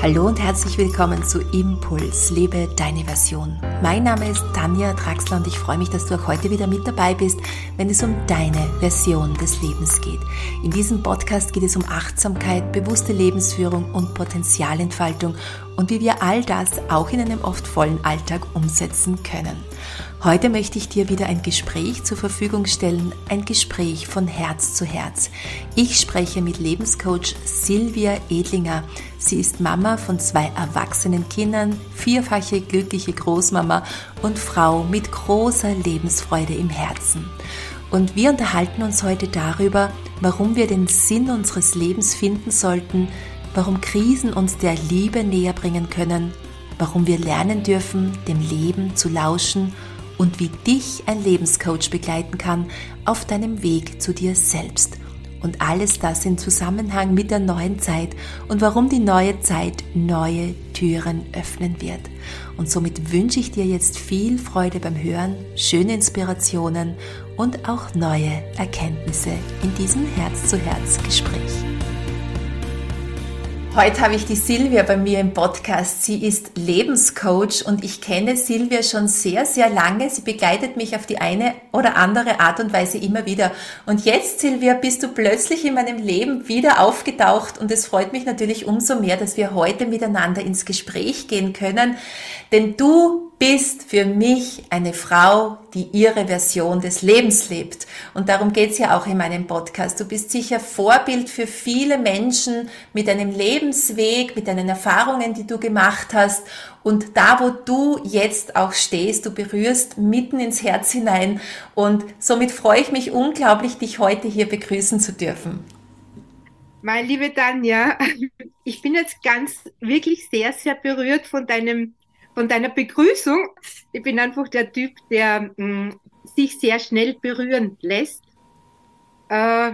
Hallo und herzlich willkommen zu Impuls, lebe deine Version. Mein Name ist Tanja Draxler und ich freue mich, dass du auch heute wieder mit dabei bist, wenn es um deine Version des Lebens geht. In diesem Podcast geht es um Achtsamkeit, bewusste Lebensführung und Potenzialentfaltung und wie wir all das auch in einem oft vollen Alltag umsetzen können. Heute möchte ich dir wieder ein Gespräch zur Verfügung stellen, ein Gespräch von Herz zu Herz. Ich spreche mit Lebenscoach Silvia Edlinger. Sie ist Mama von zwei erwachsenen Kindern, vierfache glückliche Großmama und Frau mit großer Lebensfreude im Herzen. Und wir unterhalten uns heute darüber, warum wir den Sinn unseres Lebens finden sollten, warum Krisen uns der Liebe näher bringen können, warum wir lernen dürfen, dem Leben zu lauschen und wie dich ein Lebenscoach begleiten kann auf deinem Weg zu dir selbst. Und alles das in Zusammenhang mit der neuen Zeit und warum die neue Zeit neue Türen öffnen wird. Und somit wünsche ich dir jetzt viel Freude beim Hören, schöne Inspirationen und auch neue Erkenntnisse in diesem Herz-zu-Herz-Gespräch. Heute habe ich die Silvia bei mir im Podcast. Sie ist Lebenscoach und ich kenne Silvia schon sehr, sehr lange. Sie begleitet mich auf die eine oder andere Art und Weise immer wieder. Und jetzt, Silvia, bist du plötzlich in meinem Leben wieder aufgetaucht und es freut mich natürlich umso mehr, dass wir heute miteinander ins Gespräch gehen können, denn du bist für mich eine Frau, die ihre Version des Lebens lebt. Und darum geht's ja auch in meinem Podcast. Du bist sicher Vorbild für viele Menschen mit deinem Lebensweg, mit deinen Erfahrungen, die du gemacht hast. Und da, wo du jetzt auch stehst, du berührst mitten ins Herz hinein. Und somit freue ich mich unglaublich, dich heute hier begrüßen zu dürfen. Meine liebe Tanja, ich bin jetzt ganz wirklich sehr, sehr berührt von deinem von deiner Begrüßung. Ich bin einfach der Typ, der mh, mm, sich sehr schnell berühren lässt. Äh,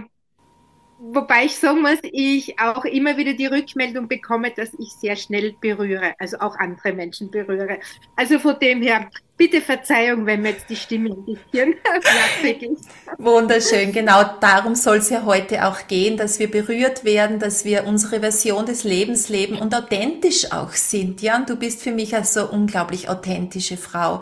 wobei ich sagen muss, ich auch immer wieder die Rückmeldung bekomme, dass ich sehr schnell berühre, also auch andere Menschen berühre. Also von dem her, bitte Verzeihung, wenn mir jetzt die Stimme ein bisschen fertig ist. Wunderschön, genau darum soll es ja heute auch gehen, dass wir berührt werden, dass wir unsere Version des Lebens leben und authentisch auch sind. Ja, und du bist für mich also unglaublich authentische Frau.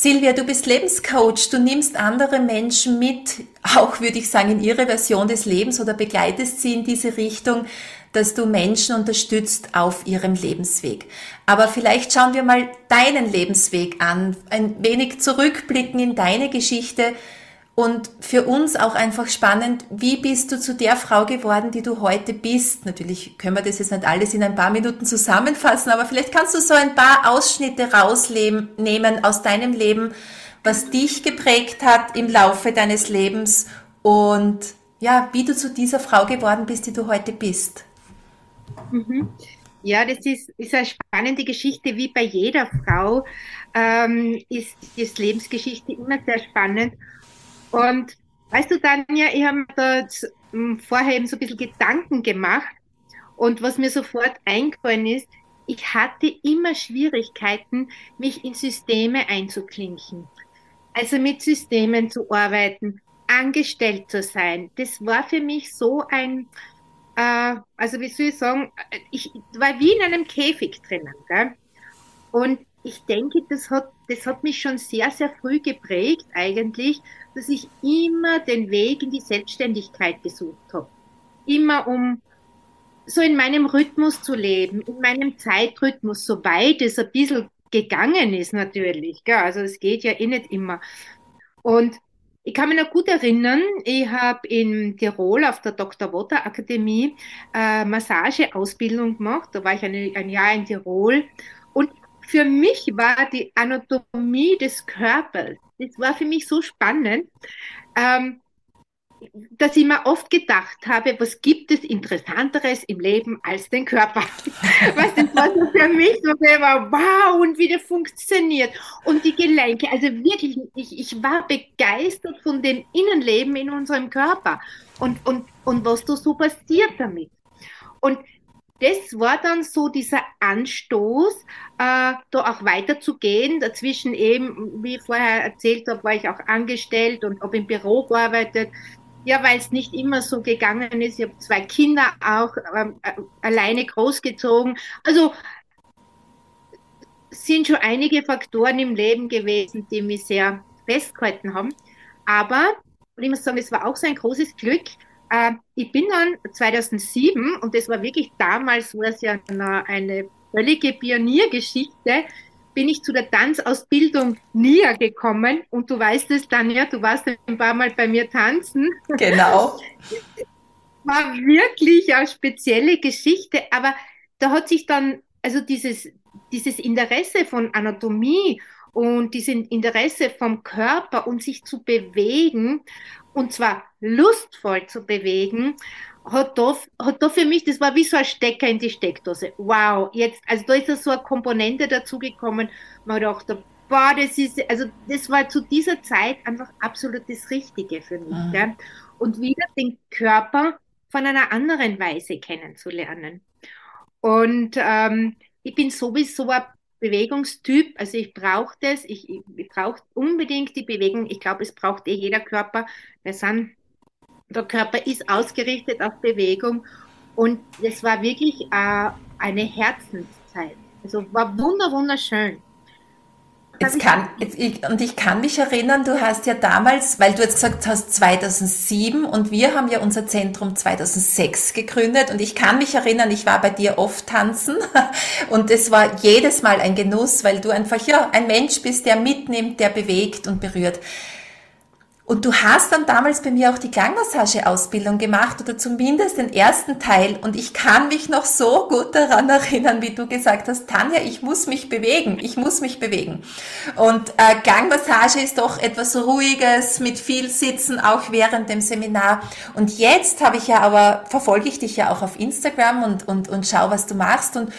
Silvia, du bist Lebenscoach, du nimmst andere Menschen mit, auch würde ich sagen, in ihre Version des Lebens oder begleitest sie in diese Richtung, dass du Menschen unterstützt auf ihrem Lebensweg. Aber vielleicht schauen wir mal deinen Lebensweg an, ein wenig zurückblicken in deine Geschichte und für uns auch einfach spannend, wie bist du zu der Frau geworden, die du heute bist? Natürlich können wir das jetzt nicht alles in ein paar Minuten zusammenfassen, aber vielleicht kannst du so ein paar Ausschnitte rausnehmen aus deinem Leben, was dich geprägt hat im Laufe deines Lebens und ja, wie du zu dieser Frau geworden bist, die du heute bist. Mhm. Ja, das ist, ist eine spannende Geschichte, wie bei jeder Frau ähm, ist, ist Lebensgeschichte immer sehr spannend. Und weißt du, Tanja, ich habe mir da hm, vorher eben so ein bisschen Gedanken gemacht und was mir sofort eingefallen ist, ich hatte immer Schwierigkeiten, mich in Systeme einzuklinken. Also mit Systemen zu arbeiten, angestellt zu sein. Das war für mich so ein, äh, also wie soll ich sagen, ich war wie in einem Käfig drinnen. Gell? Und ich denke, das hat, das hat mich schon sehr, sehr früh geprägt eigentlich, dass ich immer den Weg in die Selbstständigkeit gesucht habe. Immer um so in meinem Rhythmus zu leben, in meinem Zeitrhythmus, soweit es ein bisschen gegangen ist natürlich. Gell? Also es geht ja eh nicht immer. Und ich kann mich noch gut erinnern, ich habe in Tirol auf der Dr. Wotter Akademie äh, Massageausbildung gemacht. Da war ich eine, ein Jahr in Tirol. Für mich war die Anatomie des Körpers, das war für mich so spannend. Ähm, dass ich mir oft gedacht habe, was gibt es Interessanteres im Leben als den Körper? was das war so für mich so war, wow, und wie der funktioniert. Und die Gelenke, also wirklich, ich, ich war begeistert von dem Innenleben in unserem Körper und, und, und was da so passiert damit. Und das war dann so dieser Anstoß, äh, da auch weiterzugehen. Dazwischen eben, wie ich vorher erzählt habe, war ich auch angestellt und habe im Büro gearbeitet ja, weil es nicht immer so gegangen ist. Ich habe zwei Kinder auch ähm, äh, alleine großgezogen. Also sind schon einige Faktoren im Leben gewesen, die mich sehr festgehalten haben. Aber, und ich muss sagen, es war auch so ein großes Glück. Äh, ich bin dann 2007, und das war wirklich damals, war es ja eine völlige Pioniergeschichte, bin ich zu der Tanzausbildung näher gekommen. Und du weißt es, Tanja, du warst ein paar Mal bei mir tanzen. Genau. War wirklich eine spezielle Geschichte, aber da hat sich dann, also dieses, dieses Interesse von Anatomie und dieses Interesse vom Körper und sich zu bewegen, und zwar lustvoll zu bewegen, hat da, hat da für mich, das war wie so ein Stecker in die Steckdose. Wow, jetzt, also da ist so eine Komponente dazugekommen. Man hat gedacht, boah, das ist, also das war zu dieser Zeit einfach absolut das Richtige für mich. Mhm. Ja? Und wieder den Körper von einer anderen Weise kennenzulernen. Und ähm, ich bin sowieso ein Bewegungstyp, also ich brauche das, ich, ich brauche unbedingt die Bewegung. Ich glaube, es braucht eh jeder Körper. Wir sind der Körper ist ausgerichtet auf Bewegung und es war wirklich äh, eine Herzenszeit. Also war wunder wunderschön. Jetzt kann, jetzt, ich, und ich kann mich erinnern, du hast ja damals, weil du jetzt gesagt hast 2007 und wir haben ja unser Zentrum 2006 gegründet und ich kann mich erinnern, ich war bei dir oft tanzen und es war jedes Mal ein Genuss, weil du einfach ja ein Mensch bist, der mitnimmt, der bewegt und berührt. Und du hast dann damals bei mir auch die Klangmassage-Ausbildung gemacht oder zumindest den ersten Teil. Und ich kann mich noch so gut daran erinnern, wie du gesagt hast, Tanja, ich muss mich bewegen, ich muss mich bewegen. Und äh, Klangmassage ist doch etwas Ruhiges mit viel Sitzen, auch während dem Seminar. Und jetzt habe ich ja aber, verfolge ich dich ja auch auf Instagram und, und, und schau, was du machst. Und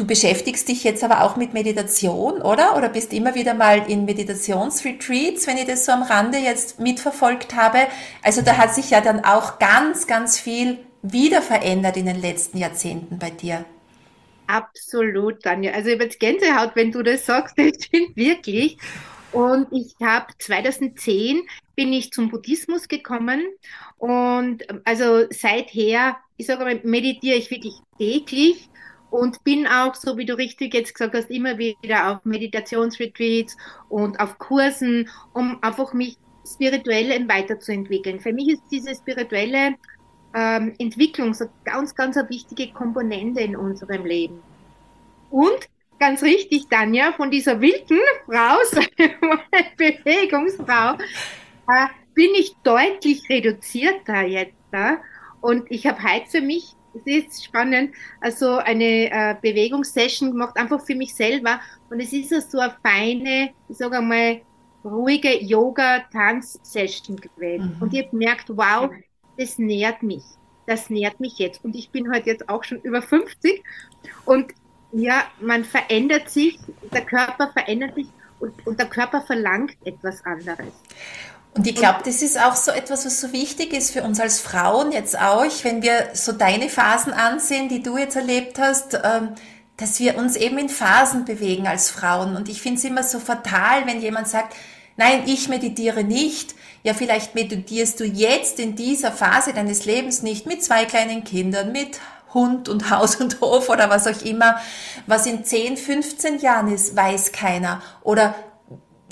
Du beschäftigst dich jetzt aber auch mit Meditation, oder? Oder bist immer wieder mal in Meditationsretreats, wenn ich das so am Rande jetzt mitverfolgt habe. Also da hat sich ja dann auch ganz, ganz viel wieder verändert in den letzten Jahrzehnten bei dir. Absolut, Tanja. Also ich habe jetzt Gänsehaut, wenn du das sagst. Das stimmt wirklich. Und ich habe 2010 bin ich zum Buddhismus gekommen und also seither, ich sage mal, meditiere ich wirklich täglich und bin auch, so wie du richtig jetzt gesagt hast, immer wieder auf Meditationsretreats und auf Kursen, um einfach mich spirituell weiterzuentwickeln. Für mich ist diese spirituelle ähm, Entwicklung so ganz, ganz eine wichtige Komponente in unserem Leben. Und ganz richtig, Tanja, von dieser wilden Frau, Bewegungsfrau, äh, bin ich deutlich reduzierter jetzt. Äh? Und ich habe heute für mich es ist spannend, also eine äh, Bewegungssession gemacht, einfach für mich selber. Und es ist so eine feine, ich sage einmal, ruhige Yoga-Tanz-Session gewesen. Mhm. Und ich habe gemerkt, wow, das nährt mich. Das nährt mich jetzt. Und ich bin heute jetzt auch schon über 50. Und ja, man verändert sich, der Körper verändert sich und, und der Körper verlangt etwas anderes. Und ich glaube, das ist auch so etwas, was so wichtig ist für uns als Frauen jetzt auch, wenn wir so deine Phasen ansehen, die du jetzt erlebt hast, ähm, dass wir uns eben in Phasen bewegen als Frauen. Und ich finde es immer so fatal, wenn jemand sagt, nein, ich meditiere nicht. Ja, vielleicht meditierst du jetzt in dieser Phase deines Lebens nicht mit zwei kleinen Kindern, mit Hund und Haus und Hof oder was auch immer. Was in 10, 15 Jahren ist, weiß keiner. Oder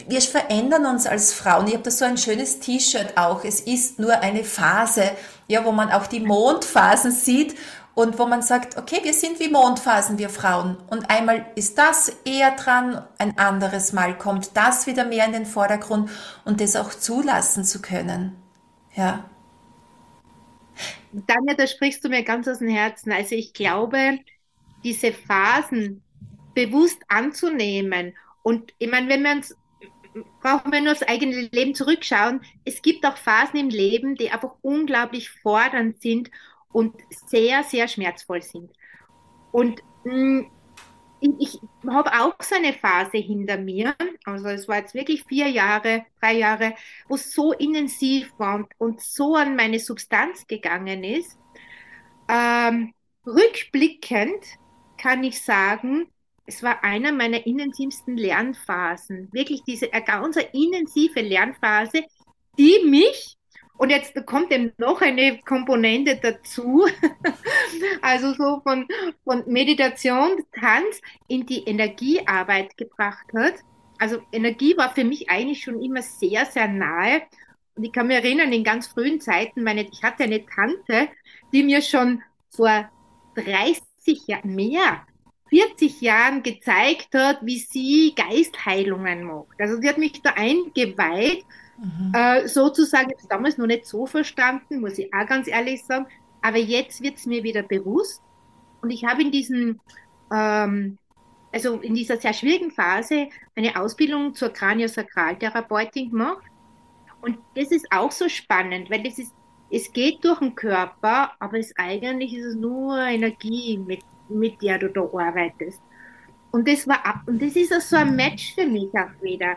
wir verändern uns als Frauen. Ich habe da so ein schönes T-Shirt auch. Es ist nur eine Phase, ja, wo man auch die Mondphasen sieht und wo man sagt, okay, wir sind wie Mondphasen, wir Frauen. Und einmal ist das eher dran, ein anderes Mal kommt das wieder mehr in den Vordergrund und das auch zulassen zu können. Ja. Danja, da sprichst du mir ganz aus dem Herzen. Also ich glaube, diese Phasen bewusst anzunehmen und ich meine, wenn wir uns brauchen wir nur das eigene Leben zurückschauen. Es gibt auch Phasen im Leben, die einfach unglaublich fordernd sind und sehr, sehr schmerzvoll sind. Und mh, mm, ich, ich habe auch so eine Phase hinter mir, also es war jetzt wirklich vier Jahre, drei Jahre, wo es so intensiv war und, und so an meine Substanz gegangen ist. Ähm, rückblickend kann ich sagen, es war einer meiner intensivsten Lernphasen. Wirklich diese eine ganz intensive Lernphase, die mich, Und jetzt kommt eben noch eine Komponente dazu, also so von, von Meditation, Tanz in die Energiearbeit gebracht hat. Also Energie war für mich eigentlich schon immer sehr, sehr nahe. Und ich kann mich erinnern, in ganz frühen Zeiten, meine, ich hatte eine Tante, die mir schon vor 30 Jahren, mehr, 40 Jahren gezeigt hat, wie sie Geistheilungen macht. Also sie hat mich da eingeweiht Mhm. Äh, sozusagen, ich damals noch nicht so verstanden, muss ich auch ganz ehrlich sagen. Aber jetzt wird es mir wieder bewusst. Und ich habe in diesem, ähm, also in dieser sehr schwierigen Phase eine Ausbildung zur Kraniosakraltherapeutin gemacht. Und das ist auch so spannend, weil das ist, es geht durch den Körper, aber es eigentlich ist es nur Energie, mit, mit der du da arbeitest. Und das war, und das ist auch so ein Match für mich auch wieder.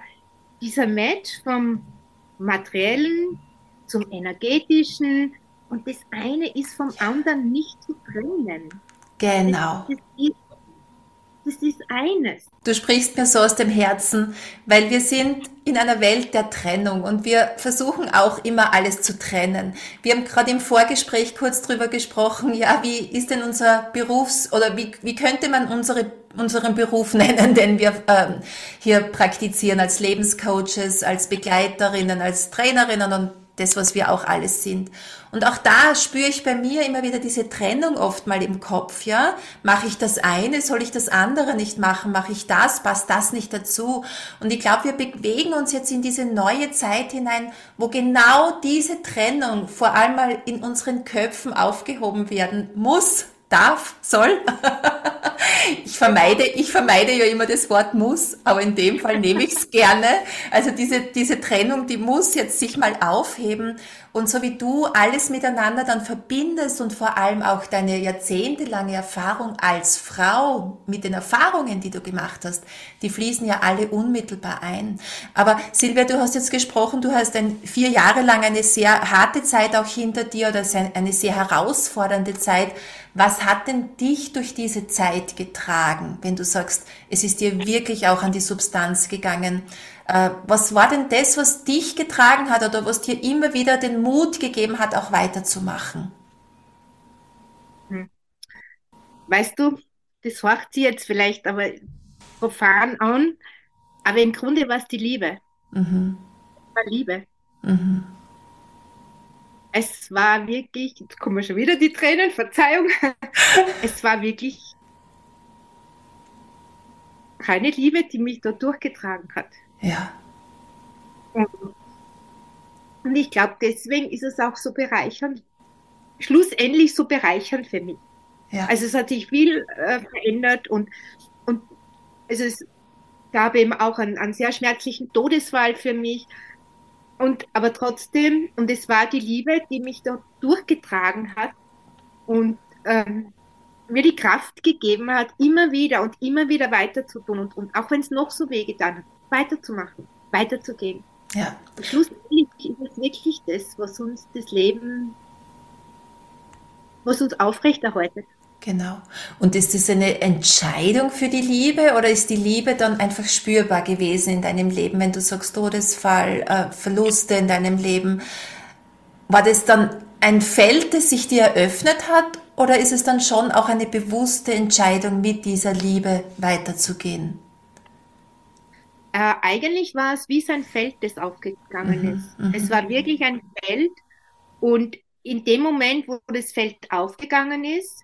Dieser Match vom, materiellen zum energetischen und das eine ist vom anderen nicht zu trennen. Genau. Das, das, ist, das ist eines. Du sprichst mir so aus dem Herzen, weil wir sind in einer Welt der Trennung und wir versuchen auch immer alles zu trennen. Wir haben gerade im Vorgespräch kurz drüber gesprochen, ja, wie ist denn unser Berufs- oder wie, wie könnte man unsere unseren Beruf nennen, den wir ähm, hier praktizieren als Lebenscoaches, als Begleiterinnen, als Trainerinnen und das, was wir auch alles sind. Und auch da spüre ich bei mir immer wieder diese Trennung oft mal im Kopf, ja. Mache ich das eine, soll ich das andere nicht machen? Mache ich das, passt das nicht dazu? Und ich glaube, wir bewegen uns jetzt in diese neue Zeit hinein, wo genau diese Trennung vor allem mal in unseren Köpfen aufgehoben werden muss, darf, soll. ich vermeide, ich vermeide ja immer das Wort muss, aber in dem Fall nehme ich es gerne. Also diese, diese Trennung, die muss jetzt sich mal aufheben und so wie du alles miteinander dann verbindest und vor allem auch deine jahrzehntelange Erfahrung als Frau mit den Erfahrungen, die du gemacht hast, die fließen ja alle unmittelbar ein. Aber Silvia, du hast jetzt gesprochen, du hast ein, vier Jahre lang eine sehr harte Zeit auch hinter dir oder eine sehr herausfordernde Zeit. Was hat denn dich durch diese Zeit getragen, wenn du sagst, es ist dir wirklich auch an die Substanz gegangen? Äh, was war denn das, was dich getragen hat oder was dir immer wieder den Mut gegeben hat, auch weiterzumachen? Hm. Weißt du, das horcht sie jetzt vielleicht aber profan an, aber im Grunde war es die Liebe. Mhm. Es war Liebe. Mhm. Es war wirklich, jetzt kommen schon wieder die Tränen, Verzeihung. es war wirklich keine Liebe, die mich da durchgetragen hat. Ja. Und ich glaube, deswegen ist es auch so bereichernd, schlussendlich so bereichernd für mich. Ja. Also es hat sich viel äh, verändert und also es gab eben auch einen, einen sehr schmerzlichen Todesfall für mich. Und aber trotzdem, und es war die Liebe, die mich da durchgetragen hat und ähm, mir die Kraft gegeben hat, immer wieder und immer wieder weiterzutun und, und auch wenn es noch so wehgetan hat, weiterzumachen, weiterzugehen. Ja. Schlussendlich ist es wirklich das, was uns das Leben, was uns aufrechterhaltet. Genau. Und ist das eine Entscheidung für die Liebe oder ist die Liebe dann einfach spürbar gewesen in deinem Leben, wenn du sagst Todesfall, äh, Verluste in deinem Leben? War das dann ein Feld, das sich dir eröffnet hat oder ist es dann schon auch eine bewusste Entscheidung, mit dieser Liebe weiterzugehen? Äh, eigentlich war es wie so ein Feld, das aufgegangen mhm, ist. Mhm. Es war wirklich ein Feld und in dem Moment, wo das Feld aufgegangen ist,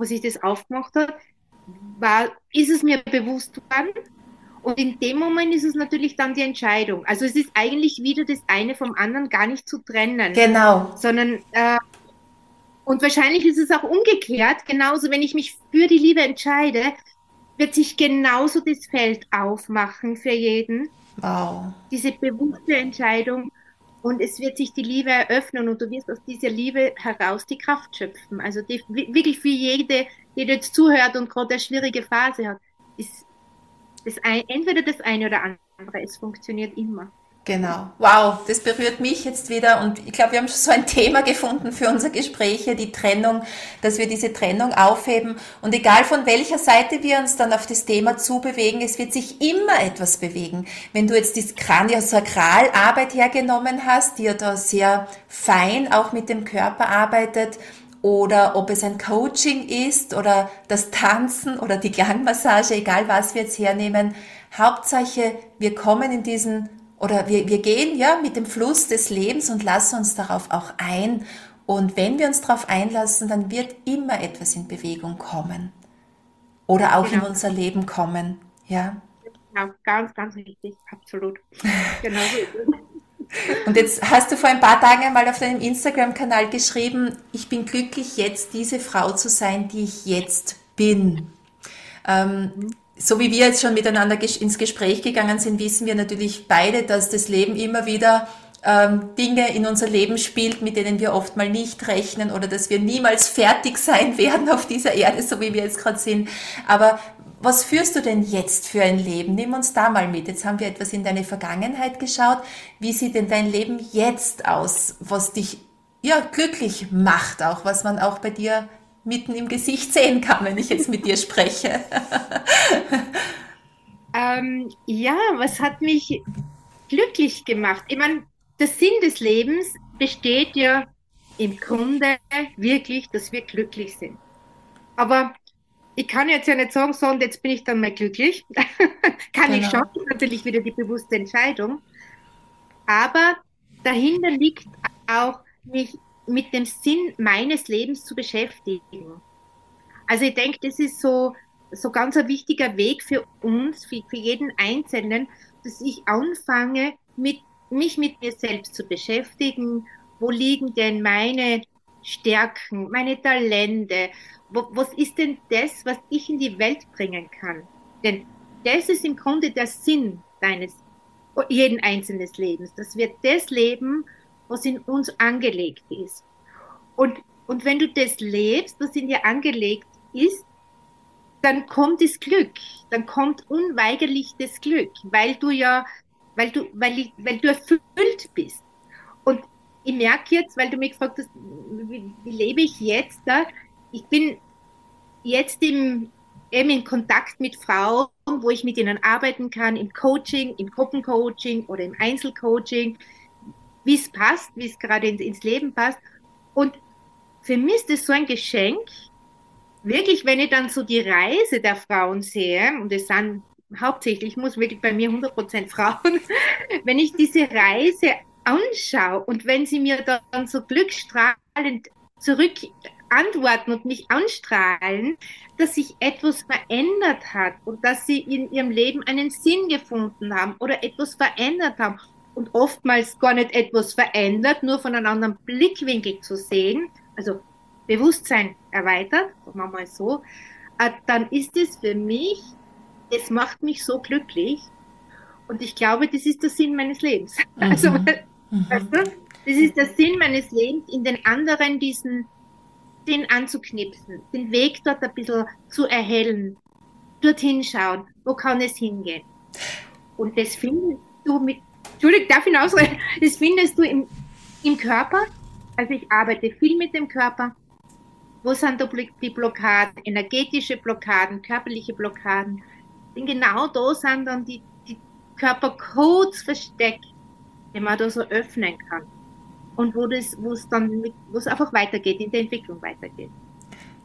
wo sich das aufgemacht hat, war, ist es mir bewusst geworden. Und in dem Moment ist es natürlich dann die Entscheidung. Also es ist eigentlich wieder das eine vom anderen gar nicht zu trennen. Genau. Sondern äh, und wahrscheinlich ist es auch umgekehrt, genauso wenn ich mich für die Liebe entscheide, wird sich genauso das Feld aufmachen für jeden. Wow. Diese bewusste Entscheidung. Und es wird sich die Liebe eröffnen und du wirst aus dieser Liebe heraus die Kraft schöpfen. Also die, wirklich für jede, die jetzt zuhört und gerade eine schwierige Phase hat, ist das ein, entweder das eine oder andere. Es funktioniert immer. Genau. Wow, das berührt mich jetzt wieder und ich glaube, wir haben schon so ein Thema gefunden für unser Gespräch hier, die Trennung, dass wir diese Trennung aufheben und egal von welcher Seite wir uns dann auf das Thema zubewegen, es wird sich immer etwas bewegen. Wenn du jetzt die Kraniosakralarbeit hergenommen hast, die ja da sehr fein auch mit dem Körper arbeitet, oder ob es ein Coaching ist oder das Tanzen oder die Klangmassage, egal was wir jetzt hernehmen. Hauptsache, wir kommen in diesen oder wir, wir gehen ja mit dem Fluss des Lebens und lassen uns darauf auch ein. Und wenn wir uns darauf einlassen, dann wird immer etwas in Bewegung kommen. Oder auch genau. in unser Leben kommen. Ja. Genau, ganz, ganz wichtig, absolut. Genau so Und jetzt hast du vor ein paar Tagen einmal auf deinem Instagram-Kanal geschrieben, ich bin glücklich, jetzt diese Frau zu sein, die ich jetzt bin. Ähm, mhm so wie wir jetzt schon miteinander ins Gespräch gegangen sind, wissen wir natürlich beide, dass das Leben immer wieder ähm, Dinge in unser Leben spielt, mit denen wir oft mal nicht rechnen oder dass wir niemals fertig sein werden auf dieser Erde, so wie wir jetzt gerade sind. Aber was führst du denn jetzt für ein Leben? Nimm uns da mal mit. Jetzt haben wir etwas in deine Vergangenheit geschaut. Wie sieht denn dein Leben jetzt aus, was dich ja glücklich macht, auch was man auch bei dir mitten im Gesicht sehen kann, wenn ich jetzt mit dir spreche. ähm, ja, was hat mich glücklich gemacht? Ich meine, der Sinn des Lebens besteht ja im Grunde wirklich, dass wir glücklich sind. Aber ich kann jetzt ja nicht sagen, so und jetzt bin ich dann mal glücklich. kann genau. ich schon, natürlich wieder die bewusste Entscheidung. Aber dahinter liegt auch, mich mit dem Sinn meines Lebens zu beschäftigen. Also ich denke, das ist so, so ganz ein wichtiger Weg für uns, für, für jeden Einzelnen, dass ich anfange, mit, mich mit mir selbst zu beschäftigen. Wo liegen denn meine Stärken, meine Talente? Wo, was ist denn das, was ich in die Welt bringen kann? Denn das ist im Grunde der Sinn deines jeden einzelnen Lebens, dass wir das leben, was in uns angelegt ist. Und, und wenn du das lebst, was in dir angelegt ist, dann kommt das Glück, dann kommt unweigerlich das Glück, weil du ja, weil du, weil, weil du erfüllt bist. Und ich merke jetzt, weil du mich gefragt hast, wie, wie lebe ich jetzt da? Ich bin jetzt im, eben in Kontakt mit Frauen, wo ich mit ihnen arbeiten kann, im Coaching, im Gruppencoaching oder im Einzelcoaching wie es passt, wie es gerade ins, ins Leben passt. Und für mich ist das so ein Geschenk, wirklich, wenn ich dann so die Reise der Frauen sehe, und es sind hauptsächlich, ich muss wirklich bei mir 100% Frauen, wenn ich diese Reise anschaue und wenn sie mir dann so glückstrahlend zurück antworten und mich anstrahlen, dass sich etwas verändert hat und dass sie in ihrem Leben einen Sinn gefunden haben oder etwas verändert haben und oftmals gar nicht etwas verändert, nur von einem anderen Blickwinkel zu sehen, also Bewusstsein erweitert, sagen wir mal so, äh, dann ist es für mich, es macht mich so glücklich und ich glaube, das ist der Sinn meines Lebens. Mhm. Also, mhm. weißt du, das ist der Sinn meines Lebens, in den anderen diesen Sinn anzuknipsen, den Weg dort ein bisschen zu erhellen, dorthin schauen, wo kann es hingehen. Und das findest du mit Entschuldigung, darf ich ausreden? Das findest du im, im Körper. Also ich arbeite viel mit dem Körper. Wo sind die Blockaden? Energetische Blockaden, körperliche Blockaden. Denn genau da sind dann die, die Körpercodes versteckt, die man da so öffnen kann. Und wo es dann, wo einfach weitergeht, in der Entwicklung weitergeht.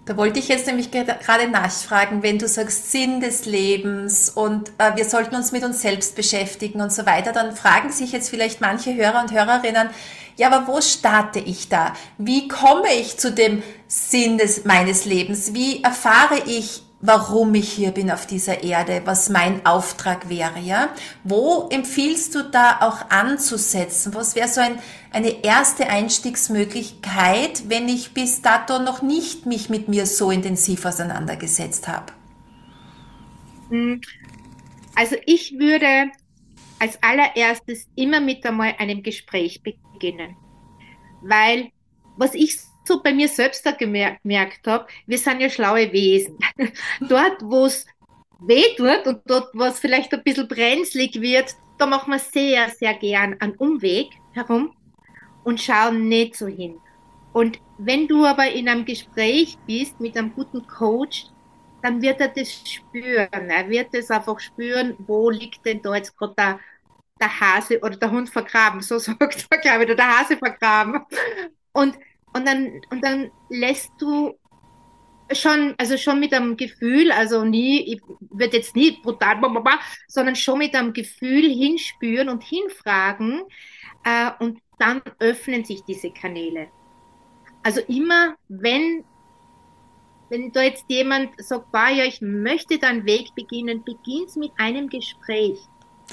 Da wollte ich jetzt nämlich gerade nachfragen, wenn du sagst Sinn des Lebens und äh, wir sollten uns mit uns selbst beschäftigen und so weiter, dann fragen sich jetzt vielleicht manche Hörer und Hörerinnen, ja, aber wo starte ich da? Wie komme ich zu dem Sinn des, meines Lebens? Wie erfahre ich warum ich hier bin auf dieser Erde, was mein Auftrag wäre, ja? Wo empfiehlst du da auch anzusetzen? Was wäre so ein, eine erste Einstiegsmöglichkeit, wenn ich bis dato noch nicht mich mit mir so intensiv auseinandergesetzt habe? Hm. Also ich würde als allererstes immer mit einmal einem Gespräch beginnen, weil was ich so bei mir selbst da gemerkt habe, wir sind ja schlaue Wesen. dort, wo es weh tut und dort, wo es vielleicht ein bisschen brenzlig wird, da machen wir sehr, sehr gern einen Umweg herum und schauen nicht so hin. Und wenn du aber in einem Gespräch bist mit einem guten Coach, dann wird er das spüren. Er wird es einfach spüren, wo liegt denn da jetzt gerade der, der Hase oder der Hund vergraben. So sagt er, glaube ich, oder der Hase vergraben. Und, und, dann, und dann lässt du schon, also schon mit einem Gefühl, also nie, ich würde jetzt nie brutal, sondern schon mit einem Gefühl hinspüren und hinfragen äh, und dann öffnen sich diese Kanäle. Also immer, wenn, wenn da jetzt jemand sagt, ja, ich möchte deinen Weg beginnen, beginnt mit einem Gespräch.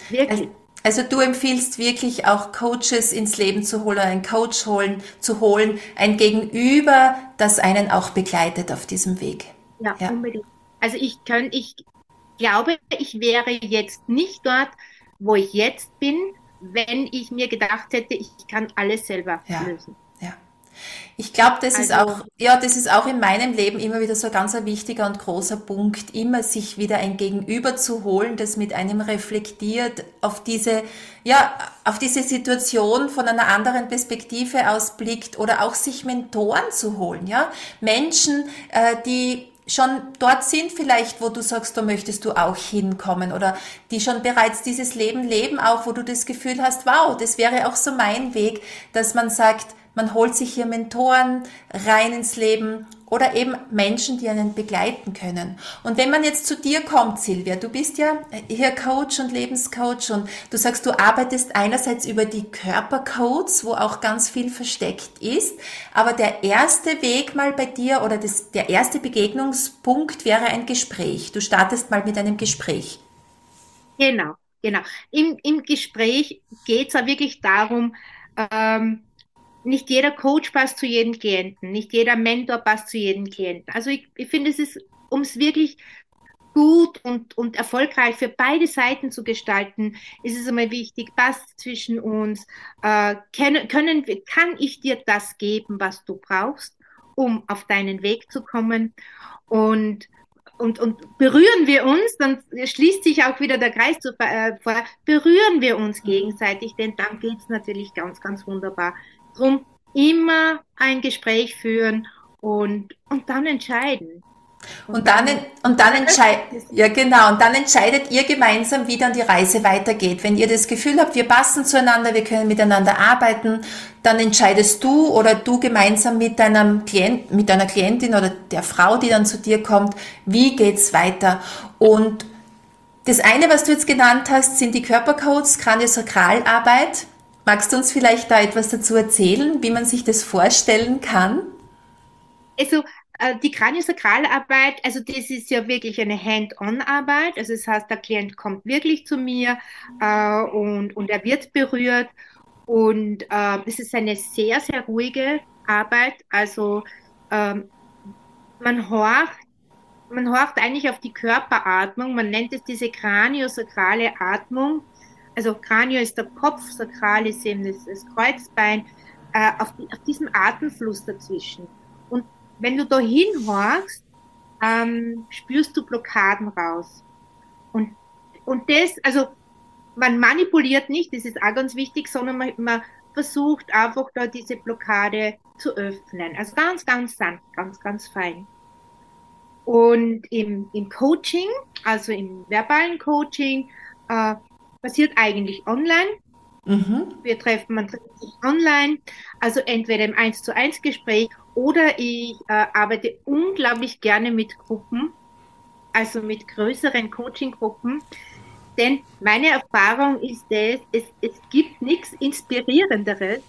Wirklich. Also, also du empfiehlst wirklich auch Coaches ins Leben zu holen, einen Coach holen, zu holen, ein Gegenüber, das einen auch begleitet auf diesem Weg. Ja, ja. unbedingt. Also ich kann, ich glaube, ich wäre jetzt nicht dort, wo ich jetzt bin, wenn ich mir gedacht hätte, ich kann alles selber ja. lösen. Ich glaube, das also, ist auch, ja, das ist auch in meinem Leben immer wieder so ein ganz wichtiger und großer Punkt, immer sich wieder ein Gegenüber zu holen, das mit einem reflektiert, auf diese, ja, auf diese Situation von einer anderen Perspektive ausblickt oder auch sich Mentoren zu holen, ja. Menschen, äh, die schon dort sind vielleicht, wo du sagst, da möchtest du auch hinkommen oder die schon bereits dieses Leben leben, auch wo du das Gefühl hast, wow, das wäre auch so mein Weg, dass man sagt, man holt sich hier Mentoren rein ins Leben oder eben Menschen, die einen begleiten können. Und wenn man jetzt zu dir kommt, Silvia, du bist ja hier Coach und Lebenscoach und du sagst, du arbeitest einerseits über die Körpercodes, wo auch ganz viel versteckt ist, aber der erste Weg mal bei dir oder das, der erste Begegnungspunkt wäre ein Gespräch. Du startest mal mit einem Gespräch. Genau, genau. Im, im Gespräch geht es ja wirklich darum, ähm, nicht jeder Coach passt zu jedem Klienten, nicht jeder Mentor passt zu jedem Klienten. Also ich, ich finde, es ist, um es wirklich gut und, und erfolgreich für beide Seiten zu gestalten, ist es einmal wichtig, passt zwischen uns, äh, können, können, kann ich dir das geben, was du brauchst, um auf deinen Weg zu kommen und und, und berühren wir uns, dann schließt sich auch wieder der Kreis zu, äh, vor, berühren wir uns gegenseitig, denn dann geht's natürlich ganz, ganz wunderbar. Drum immer ein Gespräch führen und, und dann entscheiden. Und dann, und dann entscheidet, ja genau, und dann entscheidet ihr gemeinsam, wie dann die Reise weitergeht. Wenn ihr das Gefühl habt, wir passen zueinander, wir können miteinander arbeiten, dann entscheidest du oder du gemeinsam mit deinem Klient, mit deiner Klientin oder der Frau, die dann zu dir kommt, wie geht's weiter. Und das eine, was du jetzt genannt hast, sind die Körpercodes, Kraniosakralarbeit. Magst du uns vielleicht da etwas dazu erzählen, wie man sich das vorstellen kann? Also äh, die Kraniosakralarbeit, also das ist ja wirklich eine Hand-on-Arbeit. Also das heißt, der Klient kommt wirklich zu mir äh, und, und er wird berührt. Und äh, es ist eine sehr, sehr ruhige Arbeit. Also ähm, man horcht, man horcht eigentlich auf die Körperatmung. Man nennt es diese kraniosakrale Atmung also Kranio ist der Kopf, Sakral ist eben das, das Kreuzbein, äh, auf, die, auf diesem Atemfluss dazwischen. Und wenn du da hinhorchst, ähm, spürst du Blockaden raus. Und, und das, also man manipuliert nicht, das ist auch ganz wichtig, sondern man, man versucht einfach da diese Blockade zu öffnen. Also ganz, ganz sanft, ganz, ganz fein. Und im, im Coaching, also im verbalen Coaching, äh, passiert eigentlich online. Mhm. Wir treffen, man trifft sich online, also entweder im 1 zu 1 Gespräch oder ich äh, arbeite unglaublich gerne mit Gruppen, also mit größeren Coaching-Gruppen. Denn meine Erfahrung ist es, es, es gibt nichts Inspirierenderes,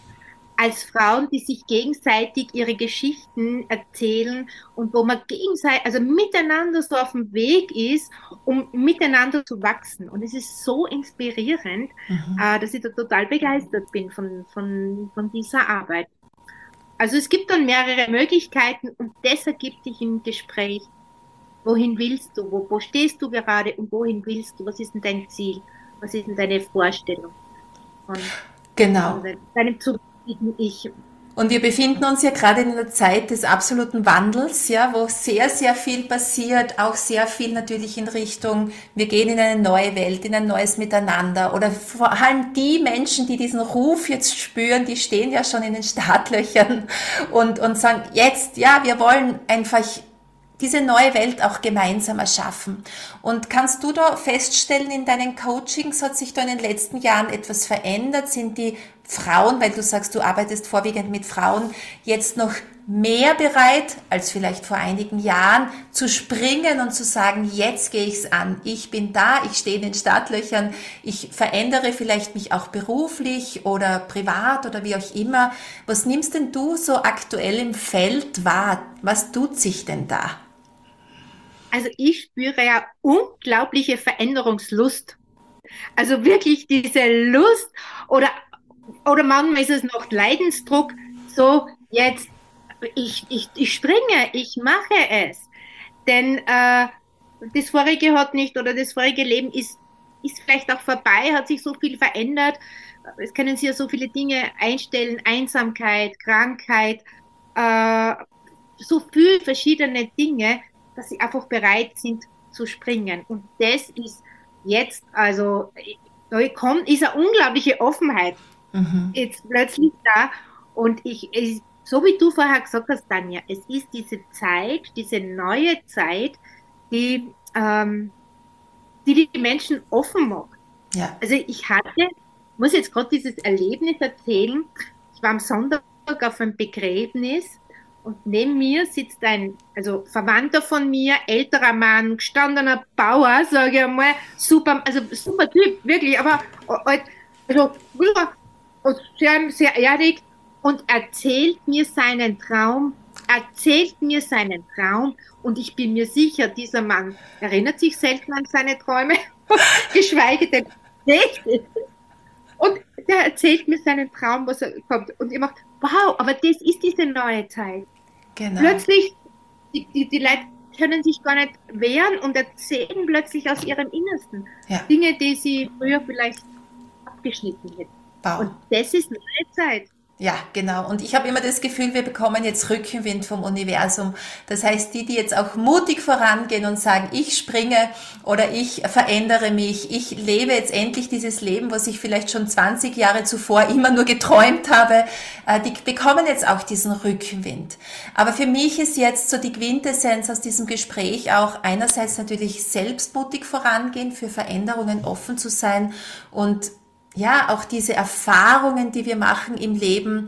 als Frauen, die sich gegenseitig ihre Geschichten erzählen und wo man gegenseitig, also miteinander so auf dem Weg ist, um miteinander zu wachsen. Und es ist so inspirierend, mhm. äh, dass ich da total begeistert bin von, von, von dieser Arbeit. Also es gibt dann mehrere Möglichkeiten und das ergibt sich im Gespräch. Wohin willst du? Wo, wo stehst du gerade und wohin willst du? Was ist denn dein Ziel? Was ist denn deine Vorstellung? Von, genau. Von deinem Zurück ich Und wir befinden uns ja gerade in einer Zeit des absoluten Wandels, ja, wo sehr, sehr viel passiert, auch sehr viel natürlich in Richtung, wir gehen in eine neue Welt, in ein neues Miteinander. Oder vor allem die Menschen, die diesen Ruf jetzt spüren, die stehen ja schon in den Startlöchern und, und sagen, jetzt, ja, wir wollen einfach diese neue Welt auch gemeinsam erschaffen. Und kannst du da feststellen, in deinen Coachings hat sich da in den letzten Jahren etwas verändert? Sind die Frauen, weil du sagst, du arbeitest vorwiegend mit Frauen, jetzt noch mehr bereit als vielleicht vor einigen Jahren zu springen und zu sagen, jetzt gehe ich es an. Ich bin da, ich stehe in den Startlöchern, ich verändere vielleicht mich auch beruflich oder privat oder wie auch immer. Was nimmst denn du so aktuell im Feld wahr? Was tut sich denn da? Also ich spüre ja unglaubliche Veränderungslust. Also wirklich diese Lust oder, oder manchmal ist es noch Leidensdruck, so jetzt, ich, ich, ich springe, ich mache es. Denn äh, das vorige hat nicht oder das vorige Leben ist, ist vielleicht auch vorbei, hat sich so viel verändert. Es können sich ja so viele Dinge einstellen, Einsamkeit, Krankheit, äh, so viele verschiedene Dinge dass sie einfach bereit sind zu springen. Und das ist jetzt, also da kommt, ist eine unglaubliche Offenheit mhm. jetzt plötzlich da. Und ich, so wie du vorher gesagt hast, Tanja, es ist diese Zeit, diese neue Zeit, die, ähm, die die Menschen offen macht. Ja. Also ich hatte, muss jetzt gerade dieses Erlebnis erzählen. Ich war am Sonntag auf einem Begräbnis und neben mir sitzt ein, also Verwandter von mir, älterer Mann, gestandener Bauer, sage ich einmal, super, also super Typ, wirklich, aber also sehr, sehr erdig und erzählt mir seinen Traum, erzählt mir seinen Traum und ich bin mir sicher, dieser Mann erinnert sich selten an seine Träume, geschweige denn nicht. Und der erzählt mir seinen Traum, was er kommt. Und ich macht, wow, aber das ist diese neue Zeit. Genau. Plötzlich, die, die, die Leute können sich gar nicht wehren und erzählen plötzlich aus ihrem Innersten ja. Dinge, die sie früher vielleicht abgeschnitten hätten. Wow. Und das ist neue Zeit. Ja, genau. Und ich habe immer das Gefühl, wir bekommen jetzt Rückenwind vom Universum. Das heißt, die, die jetzt auch mutig vorangehen und sagen, ich springe oder ich verändere mich, ich lebe jetzt endlich dieses Leben, was ich vielleicht schon 20 Jahre zuvor immer nur geträumt habe, äh, die bekommen jetzt auch diesen Rückenwind. Aber für mich ist jetzt so die Quintessenz aus diesem Gespräch auch einerseits natürlich selbstmutig vorangehen, für Veränderungen offen zu sein und ja, auch diese Erfahrungen, die wir machen im Leben,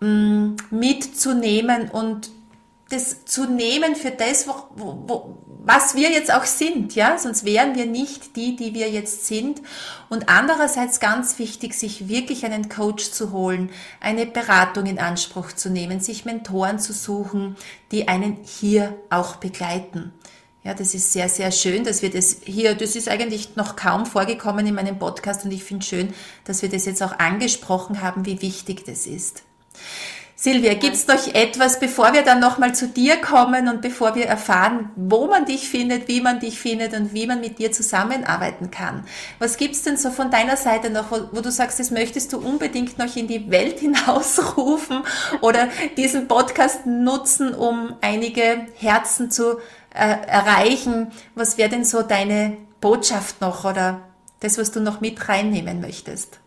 mm, mitzunehmen und das zu nehmen für das, wo, wo, was wir jetzt auch sind, ja, sonst wären wir nicht die, die wir jetzt sind. Und andererseits ganz wichtig, sich wirklich einen Coach zu holen, eine Beratung in Anspruch zu nehmen, sich Mentoren zu suchen, die einen hier auch begleiten. Ja, das ist sehr, sehr schön, dass wir das hier, das ist eigentlich noch kaum vorgekommen in meinem Podcast und ich finde schön, dass wir das jetzt auch angesprochen haben, wie wichtig das ist. Silvia, gibt es noch etwas, bevor wir dann nochmal zu dir kommen und bevor wir erfahren, wo man dich findet, wie man dich findet und wie man mit dir zusammenarbeiten kann? Was gibt es denn so von deiner Seite noch, wo, wo, du sagst, das möchtest du unbedingt noch in die Welt hinausrufen oder diesen Podcast nutzen, um einige Herzen zu erreichen. Was wäre denn so deine Botschaft noch oder das, was du noch mit reinnehmen möchtest?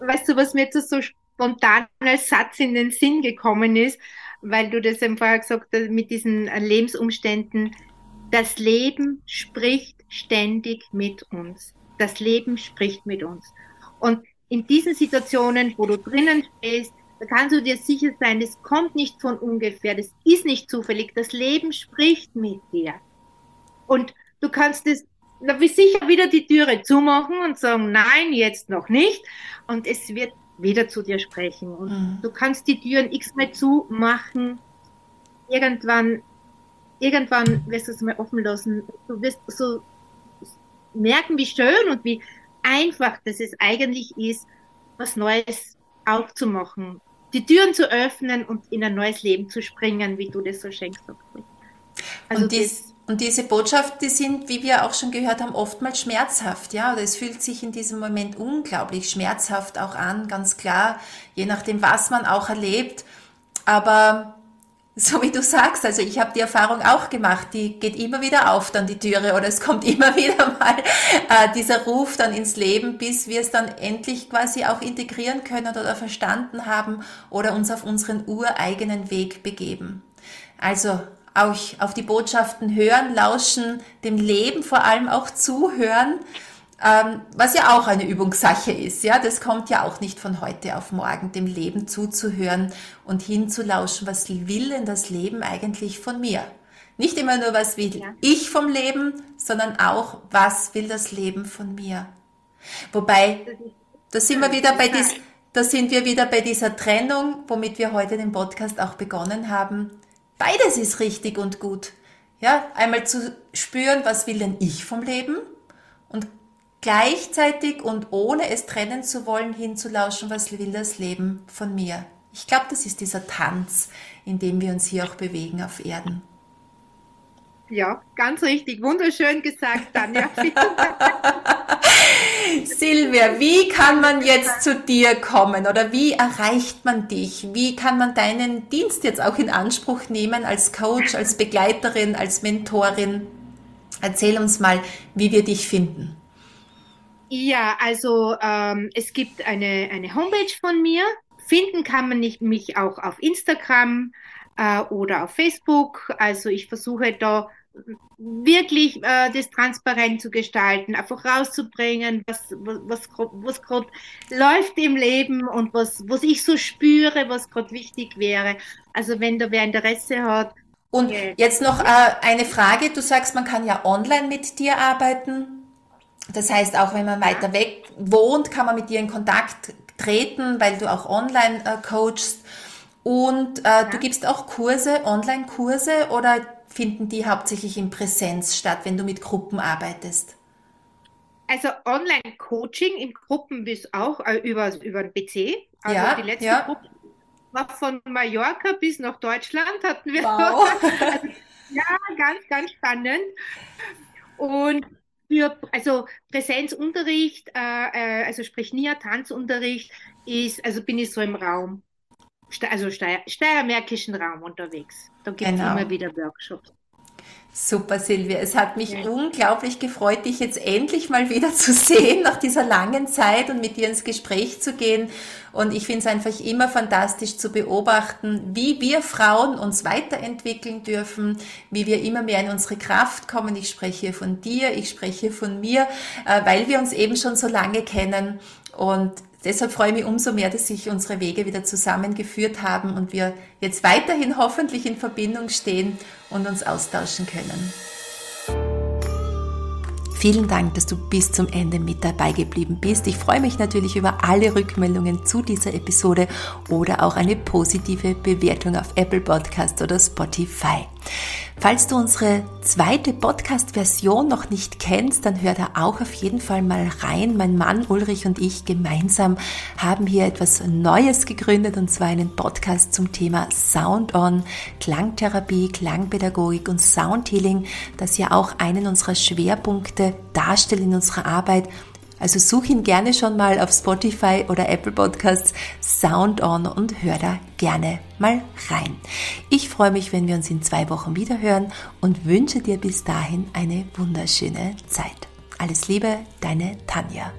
Weißt du, was mir jetzt so spontan als Satz in den Sinn gekommen ist, weil du das eben vorher gesagt hast, mit diesen Lebensumständen. Das Leben spricht ständig mit uns. Das Leben spricht mit uns. Und in diesen Situationen, wo du drinnen stehst, kannst du dir sicher sein, das kommt nicht von ungefähr, das ist nicht zufällig, das Leben spricht mit dir. Und du kannst es wie sicher wieder die Türe zumachen und sagen, nein, jetzt noch nicht. Und es wird wieder zu dir sprechen. Und mhm. du kannst die Türen x-mal zumachen. Irgendwann, irgendwann wirst du es mal offen lassen. Du wirst so merken, wie schön und wie einfach das es eigentlich ist, was Neues aufzumachen, die Türen zu öffnen und in ein neues Leben zu springen, wie du das so schenkst. Also und dies, Und diese Botschaften, die sind, wie wir auch schon gehört haben, oftmals schmerzhaft, ja, oder es fühlt sich in diesem Moment unglaublich schmerzhaft auch an, ganz klar, je nachdem, was man auch erlebt. Aber so wie du sagst, also ich habe die Erfahrung auch gemacht, die geht immer wieder auf dann die Türe oder es kommt immer wieder mal äh, dieser Ruf dann ins Leben, bis wir es dann endlich quasi auch integrieren können oder verstanden haben oder uns auf unseren ureigenen Weg begeben. Also auch auf die Botschaften hören, lauschen, dem Leben vor allem auch zuhören, ähm, was ja auch eine Übungssache ist. Ja, das kommt ja auch nicht von heute auf morgen, dem Leben zuzuhören und hinzulauschen, was will denn das Leben eigentlich von mir? Nicht immer nur, was will ja. ich vom Leben, sondern auch, was will das Leben von mir? Wobei, da sind wir wieder bei dies, da sind wir wieder bei dieser Trennung, womit wir heute den Podcast auch begonnen haben. Beides ist richtig und gut. Ja, einmal zu spüren, was will denn ich vom Leben und gleichzeitig und ohne es trennen zu wollen hinzulauschen, was will das Leben von mir. Ich glaube, das ist dieser Tanz, in dem wir uns hier auch bewegen auf Erden. Ja, ganz richtig. Wunderschön gesagt, Tanja. Silvia, wie kann man jetzt zu dir kommen oder wie erreicht man dich? Wie kann man deinen Dienst jetzt auch in Anspruch nehmen als Coach, als Begleiterin, als Mentorin? Erzähl uns mal, wie wir dich finden. Ja, also ähm, es gibt eine, eine Homepage von mir. Finden kann man mich auch auf Instagram äh, oder auf Facebook. Also ich versuche da wirklich äh, das transparent zu gestalten, einfach rauszubringen, was, was, was gerade läuft im Leben und was, was ich so spüre, was gerade wichtig wäre. Also wenn da wer Interesse hat. Und jetzt noch äh, eine Frage. Du sagst, man kann ja online mit dir arbeiten. Das heißt, auch wenn man weiter weg wohnt, kann man mit dir in Kontakt treten, weil du auch online äh, coachst. Und äh, du gibst auch Kurse, Online-Kurse oder finden die hauptsächlich in Präsenz statt, wenn du mit Gruppen arbeitest? Also Online-Coaching in Gruppen bis auch äh, über, über den PC. Also ja, die letzte ja. Gruppe war von Mallorca bis nach Deutschland hatten wir. Wow. also, ja, ganz, ganz spannend. Und für also Präsenzunterricht, äh, äh, also sprich NIA Tanzunterricht, ist, also bin ich so im Raum also Steier, steiermärkischen Raum unterwegs. Da gibt es genau. immer wieder Workshops. Super, Silvia. Es hat mich ja. unglaublich gefreut, dich jetzt endlich mal wieder zu sehen, nach dieser langen Zeit und mit dir ins Gespräch zu gehen. Und ich finde es einfach immer fantastisch zu beobachten, wie wir Frauen uns weiterentwickeln dürfen, wie wir immer mehr in unsere Kraft kommen. Ich spreche von dir, ich spreche von mir, äh, weil wir uns eben schon so lange kennen. Und Deshalb freue ich mich umso mehr, dass sich unsere Wege wieder zusammengeführt haben und wir jetzt weiterhin hoffentlich in Verbindung stehen und uns austauschen können. Vielen Dank, dass du bis zum Ende mit dabei geblieben bist. Ich freue mich natürlich über alle Rückmeldungen zu dieser Episode oder auch eine positive Bewertung auf Apple Podcast oder Spotify. Falls du unsere zweite Podcast-Version noch nicht kennst, dann hör da auch auf jeden Fall mal rein. Mein Mann Ulrich und ich gemeinsam haben hier etwas Neues gegründet und zwar einen Podcast zum Thema Sound On, Klangtherapie, Klangpädagogik und Soundhealing, das ja auch einen unserer Schwerpunkte darstellt in unserer Arbeit also such ihn gerne schon mal auf Spotify oder Apple Podcasts Sound On und hör da gerne mal rein. Ich freue mich, wenn wir uns in zwei Wochen wieder hören und wünsche dir bis dahin eine wunderschöne Zeit. Alles Liebe, deine Tanja.